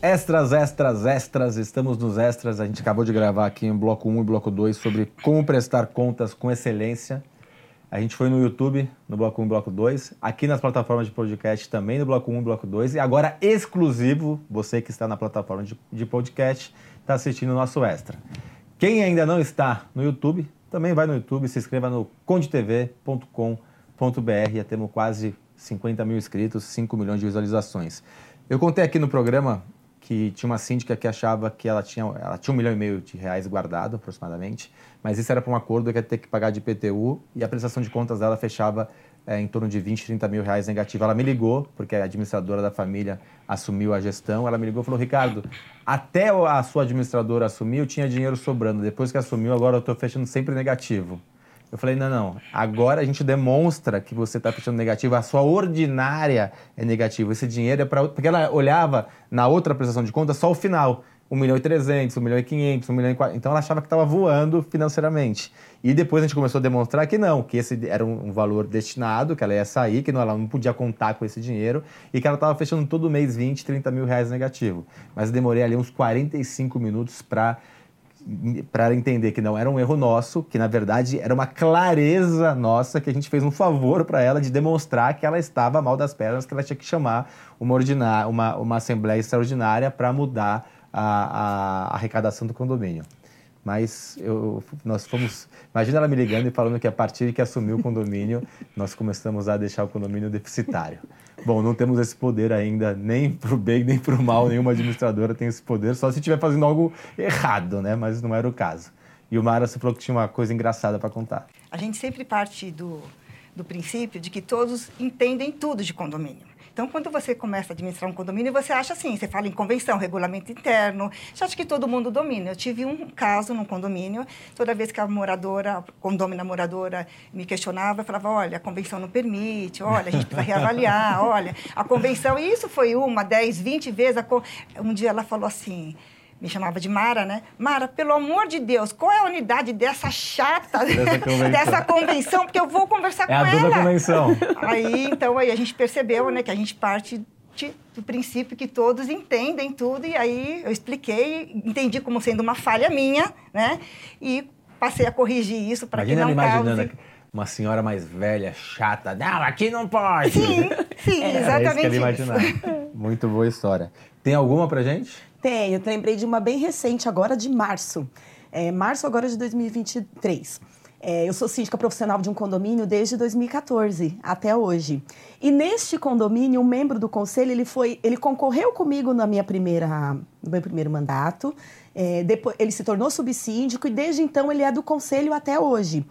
Extras, extras, extras, estamos nos extras. A gente acabou de gravar aqui em bloco 1 e bloco 2 sobre como prestar contas com excelência. A gente foi no YouTube, no bloco 1 e bloco 2, aqui nas plataformas de podcast também no bloco 1 e bloco 2, e agora exclusivo, você que está na plataforma de, de podcast, está assistindo o nosso extra. Quem ainda não está no YouTube, também vai no YouTube, se inscreva no condetv.com.br, já temos quase 50 mil inscritos, 5 milhões de visualizações. Eu contei aqui no programa que tinha uma síndica que achava que ela tinha, ela tinha um milhão e meio de reais guardado, aproximadamente, mas isso era para um acordo que ia ter que pagar de IPTU e a prestação de contas dela fechava é, em torno de 20, 30 mil reais negativa. Ela me ligou, porque a administradora da família assumiu a gestão, ela me ligou e falou, Ricardo, até a sua administradora assumir, eu tinha dinheiro sobrando. Depois que assumiu, agora eu estou fechando sempre negativo. Eu falei, não, não. Agora a gente demonstra que você está fechando negativo. A sua ordinária é negativa. Esse dinheiro é para... Porque ela olhava na outra prestação de conta só o final. 1 milhão e 300, 1 milhão e 500, 1 milhão e 400. Então ela achava que estava voando financeiramente. E depois a gente começou a demonstrar que não, que esse era um, valor destinado, que ela ia sair, que não, ela não podia contar com esse dinheiro e que ela estava fechando todo mês 20, 30 mil reais negativo. Mas demorei ali uns 45 minutos para para entender que não era um erro nosso, que na verdade era uma clareza nossa, que a gente fez um favor para ela de demonstrar que ela estava mal das pernas, que ela tinha que chamar uma, ordinária, uma, uma assembleia extraordinária para mudar a, a, arrecadação do condomínio. Mas eu, nós fomos. Imagina ela me ligando e falando que a partir que assumiu o condomínio, nós começamos a deixar o condomínio deficitário. Bom, não temos esse poder ainda, nem para o bem nem para o mal, nenhuma administradora tem esse poder, só se estiver fazendo algo errado, né? Mas não era o caso. E o Mara, você falou que tinha uma coisa engraçada para contar. A gente sempre parte do, do princípio de que todos entendem tudo de condomínio. Então, quando você começa a administrar um condomínio, você acha assim, você fala em convenção, regulamento interno, você acha que todo mundo domina. Eu tive um caso num condomínio, toda vez que a moradora, a condômina moradora me questionava, eu falava, olha, a convenção não permite, olha, a gente precisa reavaliar, olha, a convenção, e isso foi uma, dez, vinte vezes, um dia ela falou assim, me chamava de Mara, né? Mara, pelo amor de Deus, qual é a unidade dessa chata, dessa convenção, dessa convenção porque eu vou conversar é com a ela. convenção. Aí, então, aí a gente percebeu, né, que a gente parte do princípio que todos entendem tudo, e aí eu expliquei, entendi como sendo uma falha minha, né? E passei a corrigir isso para que não imaginando cause... uma senhora mais velha, chata, não, aqui não pode. Sim, sim, é, exatamente é isso. Que ele Muito boa história. Tem alguma pra gente? Tenho, eu lembrei de uma bem recente, agora de março. É, março agora de 2023. É, eu sou síndica profissional de um condomínio desde 2014 até hoje. E neste condomínio, um membro do conselho, ele foi, ele concorreu comigo na minha primeira, no meu primeiro mandato. É, depois, ele se tornou subsíndico e desde então ele é do conselho até hoje.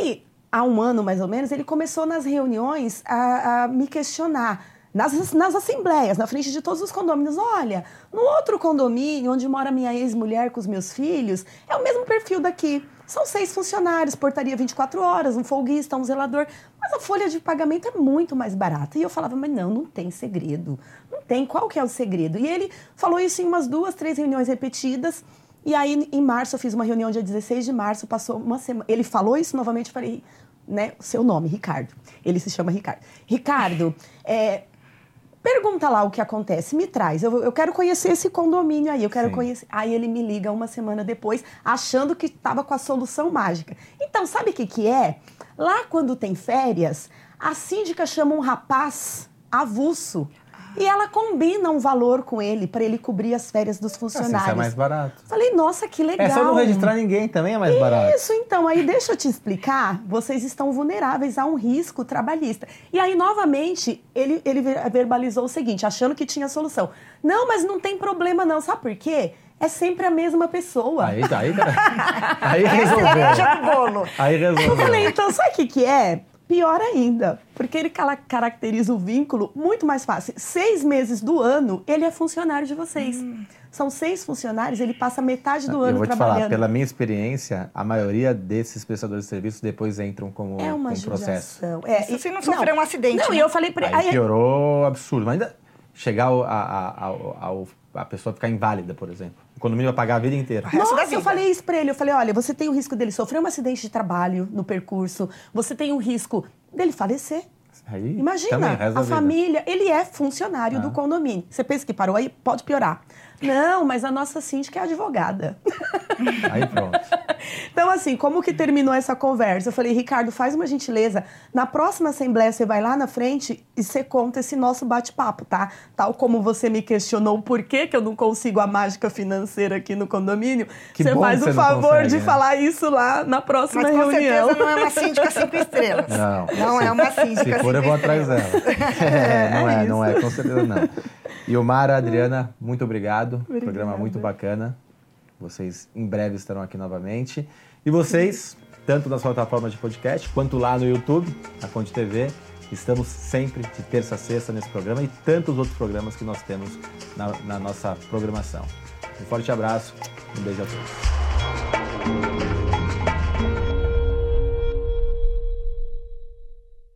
E há um ano mais ou menos, ele começou nas reuniões a, a me questionar nas, nas assembleias, na frente de todos os condomínios. Olha, no outro condomínio, onde mora minha ex-mulher com os meus filhos, é o mesmo perfil daqui. São seis funcionários, portaria 24 horas, um folguista, um zelador. Mas a folha de pagamento é muito mais barata. E eu falava, mas não, não tem segredo. Não tem. Qual que é o segredo? E ele falou isso em umas duas, três reuniões repetidas. E aí, em março, eu fiz uma reunião dia 16 de março, passou uma semana. Ele falou isso novamente, eu falei, né, seu nome, Ricardo. Ele se chama Ricardo. Ricardo, é, Pergunta lá o que acontece, me traz. Eu, eu quero conhecer esse condomínio aí, eu quero Sim. conhecer. Aí ele me liga uma semana depois, achando que estava com a solução mágica. Então, sabe o que, que é? Lá quando tem férias, a síndica chama um rapaz avulso e ela combina um valor com ele para ele cobrir as férias dos funcionários. Assim, é mais barato. Falei, nossa, que legal. É só não registrar ninguém também é mais barato. Isso, então. Aí deixa eu te explicar. Vocês estão vulneráveis a um risco trabalhista. E aí, novamente, ele, ele verbalizou o seguinte, achando que tinha solução. Não, mas não tem problema não. Sabe por quê? é sempre a mesma pessoa. Aí, tá, aí, aí resolveu. Aí resolveu. Eu falei, então sabe o que, que é? Pior ainda, porque ele caracteriza o vínculo muito mais fácil. Seis meses do ano, ele é funcionário de vocês. Hum. São seis funcionários, ele passa metade do Eu ano vou te trabalhando. Falar, pela minha experiência, a maioria desses prestadores de serviços depois entram como é uma com processo. É, e se não sofrer não, um acidente. Não, né? e eu falei para ele. Aí piorou absurdo. Mas ainda chegar ao, ao, ao, a pessoa ficar inválida, por exemplo. O condomínio vai pagar a vida inteira. Nossa, eu falei isso para ele. Eu falei, olha, você tem o risco dele sofrer um acidente de trabalho no percurso, você tem o risco dele falecer. Aí, Imagina, a vida. família, ele é funcionário Ah. do condomínio. Você pensa que parou aí? Pode piorar. Não, mas a nossa síndica é advogada. Aí pronto. Então, assim, como que terminou essa conversa? Eu falei, Ricardo, faz uma gentileza. Na próxima assembleia, você vai lá na frente e você conta esse nosso bate-papo, tá? Tal como você me questionou por que, que eu não consigo a mágica financeira aqui no condomínio, Que você faz o favor consegue, de né? falar isso lá na próxima Mas com reunião. certeza não é uma síndica cinco estrelas. Não. Não é uma síndica Se for, eu vou atrás dela. É, não é, é não é, com certeza não. E o Mara, Adriana, muito obrigado. Obrigada. Programa muito bacana. Vocês em breve estarão aqui novamente. E vocês, tanto nas plataformas de podcast quanto lá no YouTube, na Conte TV, estamos sempre de terça a sexta nesse programa e tantos outros programas que nós temos na, na nossa programação. Um forte abraço, um beijo a todos.